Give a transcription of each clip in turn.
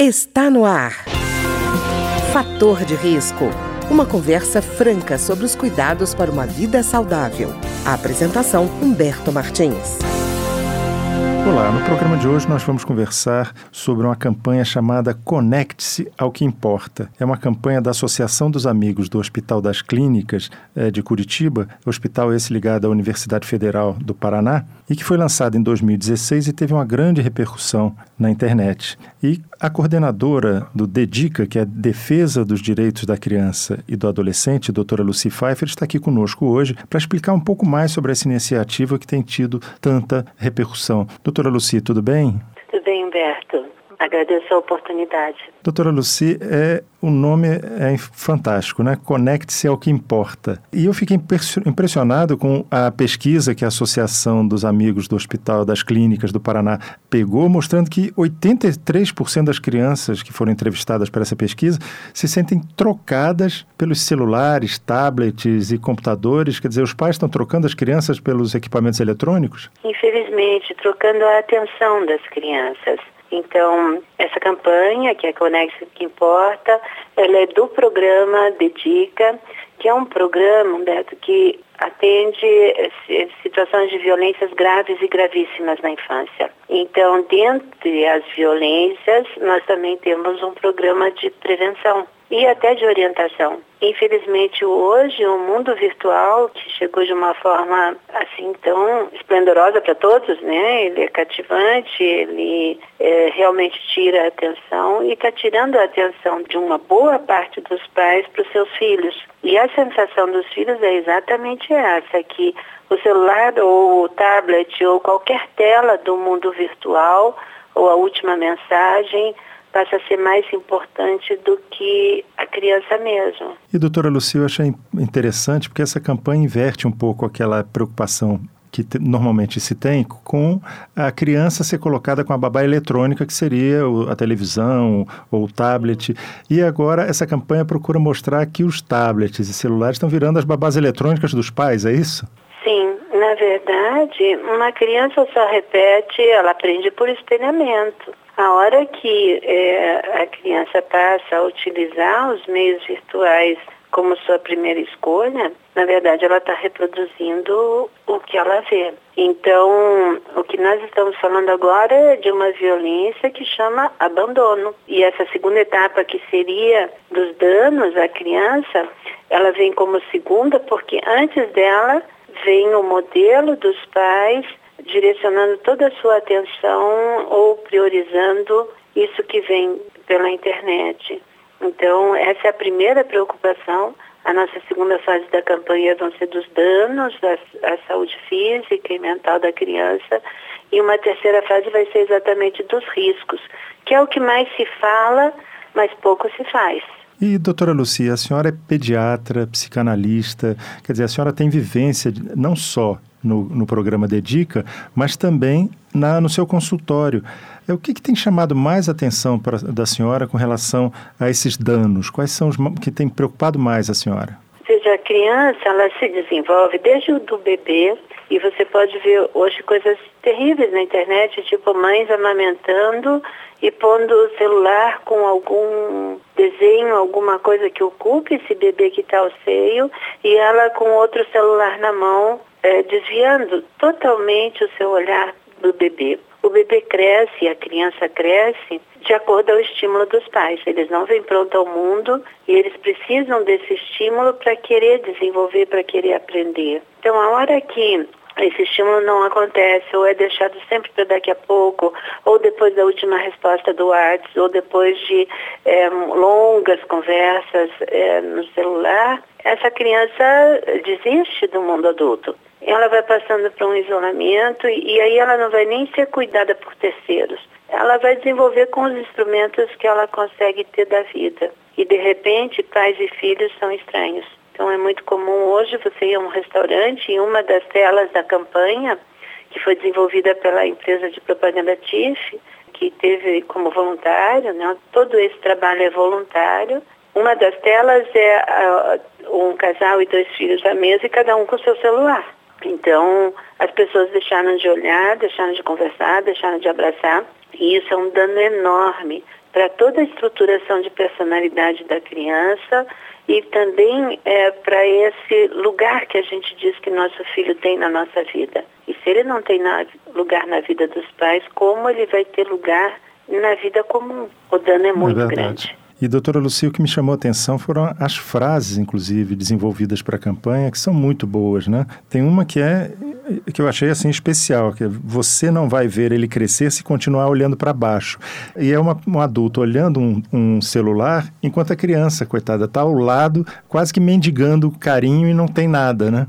Está no ar. Fator de risco. Uma conversa franca sobre os cuidados para uma vida saudável. A apresentação Humberto Martins. Olá, no programa de hoje nós vamos conversar sobre uma campanha chamada Conecte-se ao que Importa. É uma campanha da Associação dos Amigos do Hospital das Clínicas é, de Curitiba, hospital esse ligado à Universidade Federal do Paraná, e que foi lançada em 2016 e teve uma grande repercussão na internet. E a coordenadora do DEDICA, que é Defesa dos Direitos da Criança e do Adolescente, doutora Lucy Pfeiffer, está aqui conosco hoje para explicar um pouco mais sobre essa iniciativa que tem tido tanta repercussão. Doutora Lucy, tudo bem? Tudo bem, Humberto. Agradeço a oportunidade. Doutora Lucy, é, o nome é fantástico, né? Conecte-se ao que importa. E eu fiquei impressionado com a pesquisa que a Associação dos Amigos do Hospital das Clínicas do Paraná pegou, mostrando que 83% das crianças que foram entrevistadas para essa pesquisa se sentem trocadas pelos celulares, tablets e computadores. Quer dizer, os pais estão trocando as crianças pelos equipamentos eletrônicos? Infelizmente, trocando a atenção das crianças. Então, essa campanha, que é Conexo que Importa, ela é do programa Dedica, que é um programa, Humberto, que atende situações de violências graves e gravíssimas na infância. Então, dentre as violências, nós também temos um programa de prevenção e até de orientação. Infelizmente, hoje, o mundo virtual, que chegou de uma forma assim tão esplendorosa para todos, né? Ele é cativante, ele é, realmente tira a atenção e está tirando a atenção de uma boa parte dos pais para os seus filhos. E a sensação dos filhos é exatamente essa, que o celular ou o tablet ou qualquer tela do mundo virtual ou a última mensagem passa a ser mais importante do que a criança mesmo. E doutora Lucia, eu achei interessante porque essa campanha inverte um pouco aquela preocupação que normalmente se tem com a criança ser colocada com a babá eletrônica, que seria a televisão ou o tablet. E agora essa campanha procura mostrar que os tablets e celulares estão virando as babás eletrônicas dos pais, é isso? Sim, na verdade, uma criança só repete, ela aprende por espelhamento. A hora que é, a criança passa a utilizar os meios virtuais como sua primeira escolha, na verdade ela está reproduzindo o que ela vê. Então, o que nós estamos falando agora é de uma violência que chama abandono. E essa segunda etapa, que seria dos danos à criança, ela vem como segunda, porque antes dela vem o modelo dos pais direcionando toda a sua atenção ou priorizando isso que vem pela internet. Então, essa é a primeira preocupação. A nossa segunda fase da campanha vão ser dos danos à, à saúde física e mental da criança. E uma terceira fase vai ser exatamente dos riscos, que é o que mais se fala, mas pouco se faz. E, doutora Lucia, a senhora é pediatra, psicanalista, quer dizer, a senhora tem vivência não só no, no programa Dedica, mas também na, no seu consultório. É, o que, que tem chamado mais atenção pra, da senhora com relação a esses danos? Quais são os que tem preocupado mais a senhora? Seja, a criança, ela se desenvolve desde o do bebê, e você pode ver hoje coisas terríveis na internet, tipo mães amamentando e pondo o celular com algum desenho, alguma coisa que ocupe esse bebê que está ao seio, e ela com outro celular na mão, é, desviando totalmente o seu olhar do bebê. O bebê cresce, a criança cresce de acordo ao estímulo dos pais. Eles não vêm pronto ao mundo e eles precisam desse estímulo para querer desenvolver, para querer aprender. Então, a hora que esse estímulo não acontece, ou é deixado sempre para daqui a pouco, ou depois da última resposta do WhatsApp, ou depois de é, longas conversas é, no celular, essa criança desiste do mundo adulto. Ela vai passando para um isolamento e, e aí ela não vai nem ser cuidada por terceiros. Ela vai desenvolver com os instrumentos que ela consegue ter da vida. E de repente, pais e filhos são estranhos. Então é muito comum hoje você ir a um restaurante e uma das telas da campanha, que foi desenvolvida pela empresa de propaganda TIF, que teve como voluntário, né? todo esse trabalho é voluntário. Uma das telas é uh, um casal e dois filhos à mesa e cada um com seu celular. Então, as pessoas deixaram de olhar, deixaram de conversar, deixaram de abraçar. E isso é um dano enorme para toda a estruturação de personalidade da criança e também é, para esse lugar que a gente diz que nosso filho tem na nossa vida. E se ele não tem na, lugar na vida dos pais, como ele vai ter lugar na vida comum? O dano é muito é grande. E, doutora Lucia, o que me chamou a atenção foram as frases, inclusive, desenvolvidas para a campanha, que são muito boas, né? Tem uma que é que eu achei assim especial, que é, você não vai ver ele crescer se continuar olhando para baixo. E é uma, um adulto olhando um, um, celular, enquanto a criança, coitada, está ao lado, quase que mendigando carinho e não tem nada, né?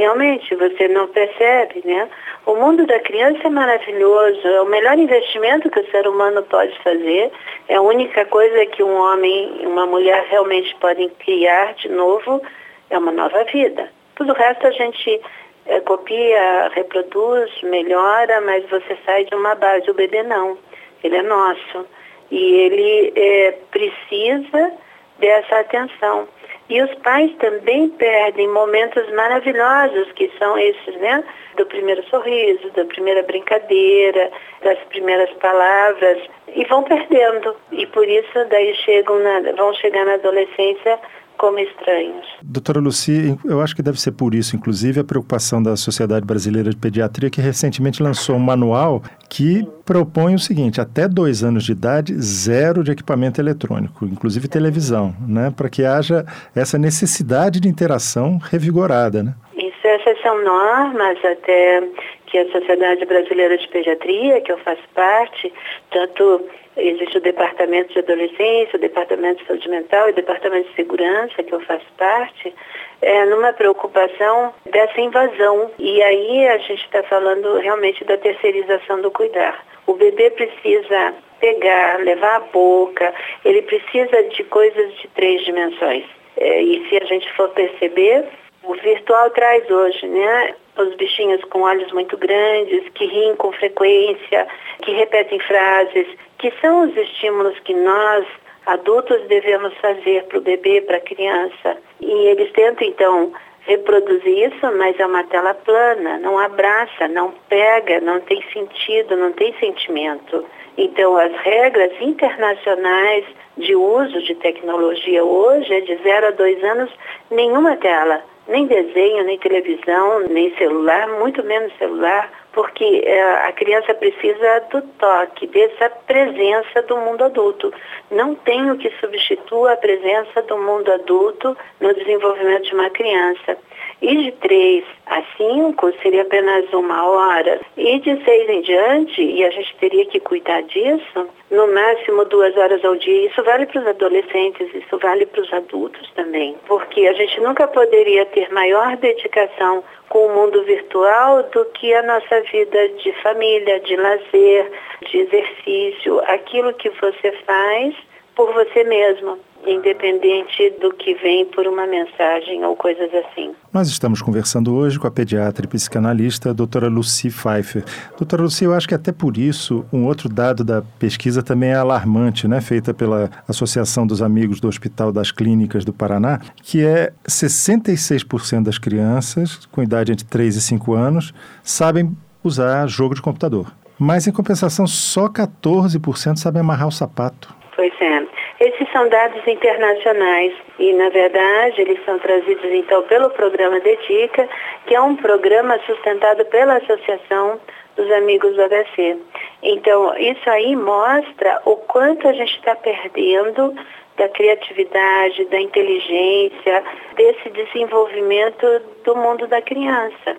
Realmente você não percebe, né? O mundo da criança é maravilhoso, é o melhor investimento que o ser humano pode fazer, é a única coisa que um homem e uma mulher realmente podem criar de novo, é uma nova vida. Tudo o resto a gente é, copia, reproduz, melhora, mas você sai de uma base. O bebê não, ele é nosso. E ele é, precisa dessa atenção. E os pais também perdem momentos maravilhosos, que são esses, né? Do primeiro sorriso, da primeira brincadeira, das primeiras palavras, e vão perdendo. E por isso daí chegam na, vão chegar na adolescência como estranhos. Doutora Luci, eu acho que deve ser por isso, inclusive, a preocupação da Sociedade Brasileira de Pediatria, que recentemente lançou um manual que propõe o seguinte: até dois anos de idade, zero de equipamento eletrônico, inclusive televisão, né? Para que haja essa necessidade de interação revigorada, né? Isso, essas são normas até que a Sociedade Brasileira de Pediatria, que eu faço parte, tanto Existe o Departamento de Adolescência, o Departamento de Saúde Mental e o Departamento de Segurança, que eu faço parte, é, numa preocupação dessa invasão. E aí a gente está falando realmente da terceirização do cuidar. O bebê precisa pegar, levar a boca, ele precisa de coisas de três dimensões. É, e se a gente for perceber, o virtual traz hoje, né? Os bichinhos com olhos muito grandes, que riem com frequência, que repetem frases, que são os estímulos que nós, adultos, devemos fazer para o bebê, para a criança. E eles tentam, então, reproduzir isso, mas é uma tela plana, não abraça, não pega, não tem sentido, não tem sentimento. Então, as regras internacionais de uso de tecnologia hoje é de 0 a 2 anos, nenhuma tela nem desenho, nem televisão, nem celular, muito menos celular, porque é, a criança precisa do toque, dessa presença do mundo adulto. Não tem o que substitua a presença do mundo adulto no desenvolvimento de uma criança. E de 3 a 5 seria apenas uma hora. E de 6 em diante, e a gente teria que cuidar disso, no máximo duas horas ao dia. Isso vale para os adolescentes, isso vale para os adultos também. Porque a gente nunca poderia ter maior dedicação com o mundo virtual do que a nossa vida de família, de lazer, de exercício, aquilo que você faz por você mesmo independente do que vem por uma mensagem ou coisas assim. Nós estamos conversando hoje com a pediatra e psicanalista a doutora Lucy Pfeiffer. Doutora Lucy, eu acho que até por isso, um outro dado da pesquisa também é alarmante, né, feita pela Associação dos Amigos do Hospital das Clínicas do Paraná, que é 66% das crianças com idade entre 3 e 5 anos sabem usar jogo de computador. Mas, em compensação, só 14% sabem amarrar o sapato. Pois é. Esses são dados internacionais e, na verdade, eles são trazidos então pelo programa Dedica, que é um programa sustentado pela Associação dos Amigos do AVC. Então, isso aí mostra o quanto a gente está perdendo da criatividade, da inteligência, desse desenvolvimento do mundo da criança.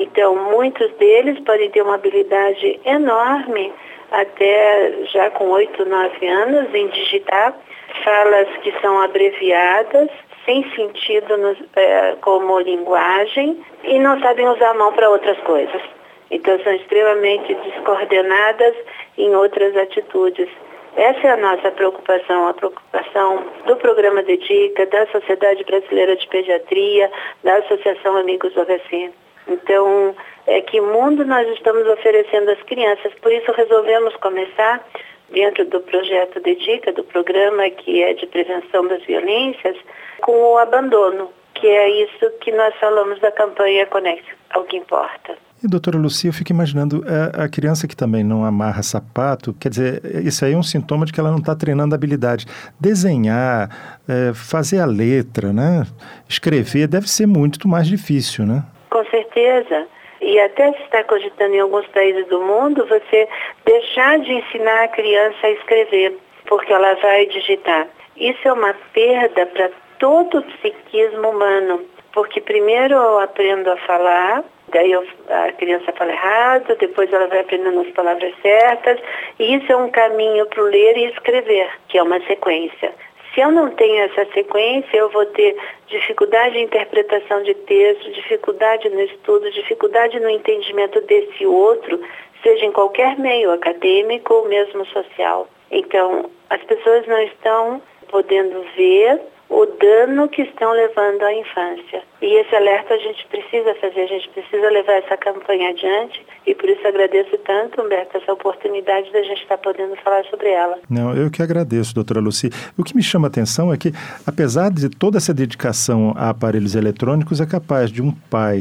Então, muitos deles podem ter uma habilidade enorme até já com 8, 9 anos em digitar falas que são abreviadas, sem sentido é, como linguagem e não sabem usar a mão para outras coisas. Então são extremamente descoordenadas em outras atitudes. Essa é a nossa preocupação, a preocupação do programa Dedica, da Sociedade Brasileira de Pediatria, da Associação Amigos do AVC. Então, é que mundo nós estamos oferecendo às crianças. Por isso resolvemos começar dentro do projeto Dedica, do programa que é de prevenção das violências, com o abandono, que é isso que nós falamos da campanha Conecte ao que importa. E, doutora Lucia, eu fico imaginando a, a, criança que também não amarra sapato, quer dizer, isso aí é um sintoma de que ela não está treinando habilidade. Desenhar, é, fazer a letra, né? Escrever deve ser muito mais difícil, né? Com certeza. E até se está cogitando em alguns países do mundo você deixar de ensinar a criança a escrever, porque ela vai digitar. Isso é uma perda para todo o psiquismo humano, porque primeiro eu aprendo a falar, daí eu, a criança fala errado, depois ela vai aprendendo as palavras certas, e isso é um caminho para o ler e escrever, que é uma sequência. Se eu não tenho essa sequência, eu vou ter dificuldade em interpretação de texto, dificuldade no estudo, dificuldade no entendimento desse outro, seja em qualquer meio acadêmico ou mesmo social. Então, as pessoas não estão podendo ver o dano que estão levando à infância. E esse alerta a gente precisa fazer, a gente precisa levar essa campanha adiante e por isso agradeço tanto, Humberto, essa oportunidade da gente estar podendo falar sobre ela. Não, eu que agradeço, doutora Luci. O que me chama a atenção é que, apesar de toda essa dedicação a aparelhos eletrônicos, é capaz de um pai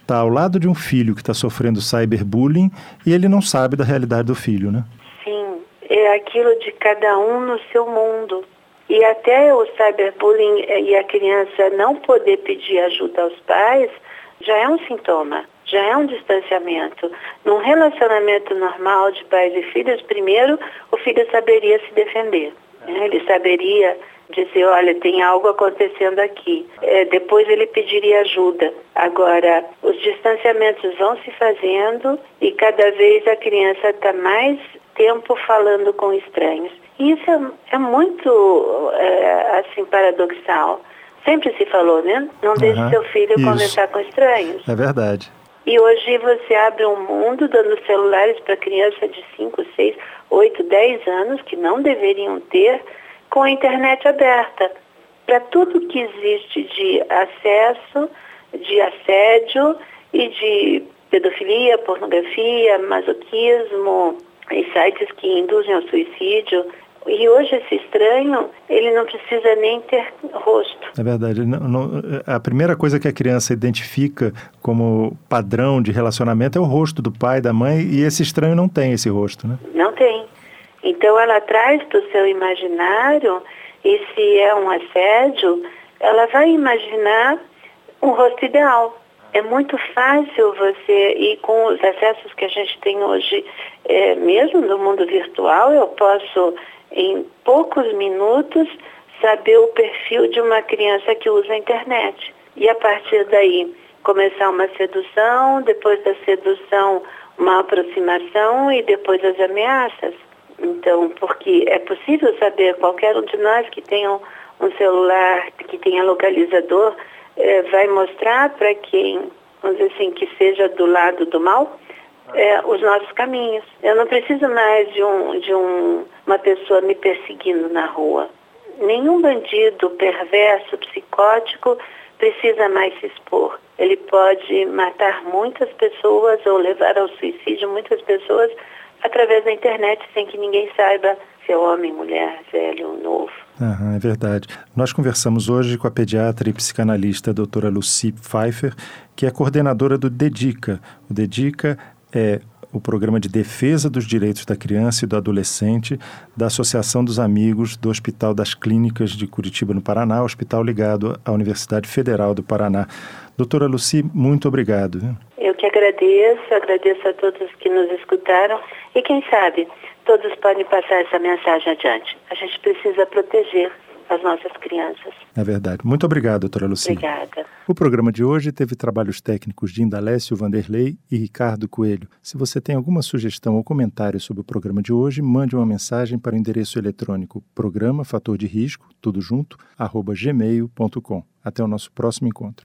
estar tá ao lado de um filho que está sofrendo cyberbullying e ele não sabe da realidade do filho, né? Sim, é aquilo de cada um no seu mundo. E até o cyberbullying e a criança não poder pedir ajuda aos pais já é um sintoma, já é um distanciamento. Num relacionamento normal de pais e filhos, primeiro o filho saberia se defender. Né? Ele saberia dizer, olha, tem algo acontecendo aqui. É, depois ele pediria ajuda. Agora, os distanciamentos vão se fazendo e cada vez a criança está mais tempo falando com estranhos. E isso é, é muito, é, assim, paradoxal. Sempre se falou, né? Não deixe uhum, seu filho isso. conversar com estranhos. É verdade. E hoje você abre um mundo dando celulares para crianças de 5, 6, 8, 10 anos que não deveriam ter com a internet aberta. Para tudo que existe de acesso, de assédio e de pedofilia, pornografia, masoquismo, e sites que induzem ao suicídio, e hoje esse estranho, ele não precisa nem ter rosto. É verdade. Não, não, a primeira coisa que a criança identifica como padrão de relacionamento é o rosto do pai, da mãe, e esse estranho não tem esse rosto, né? Não tem. Então ela traz para o seu imaginário, e se é um assédio, ela vai imaginar um rosto ideal. É muito fácil você, e com os acessos que a gente tem hoje, é, mesmo no mundo virtual, eu posso em poucos minutos, saber o perfil de uma criança que usa a internet. E a partir daí, começar uma sedução, depois da sedução, uma aproximação e depois as ameaças. Então, porque é possível saber, qualquer um de nós que tenha um celular, que tenha localizador, é, vai mostrar para quem, vamos dizer assim, que seja do lado do mal, é, os nossos caminhos. Eu não preciso mais de, um, de um, uma pessoa me perseguindo na rua. Nenhum bandido perverso, psicótico, precisa mais se expor. Ele pode matar muitas pessoas ou levar ao suicídio muitas pessoas através da internet sem que ninguém saiba se é homem, mulher, velho ou novo. É verdade. Nós conversamos hoje com a pediatra e psicanalista doutora Lucy Pfeiffer, que é coordenadora do DEDICA. O DEDICA é o Programa de Defesa dos Direitos da Criança e do Adolescente da Associação dos Amigos do Hospital das Clínicas de Curitiba, no Paraná, hospital ligado à Universidade Federal do Paraná. Doutora Luci, muito obrigado. Eu que agradeço, agradeço a todos que nos escutaram e quem sabe todos podem passar essa mensagem adiante. A gente precisa proteger as nossas crianças. É verdade. Muito obrigado, doutora Lucia. Obrigada. O programa de hoje teve trabalhos técnicos de Indalécio Vanderlei e Ricardo Coelho. Se você tem alguma sugestão ou comentário sobre o programa de hoje, mande uma mensagem para o endereço eletrônico programa fator de risco, tudo junto, arroba gmail.com. Até o nosso próximo encontro.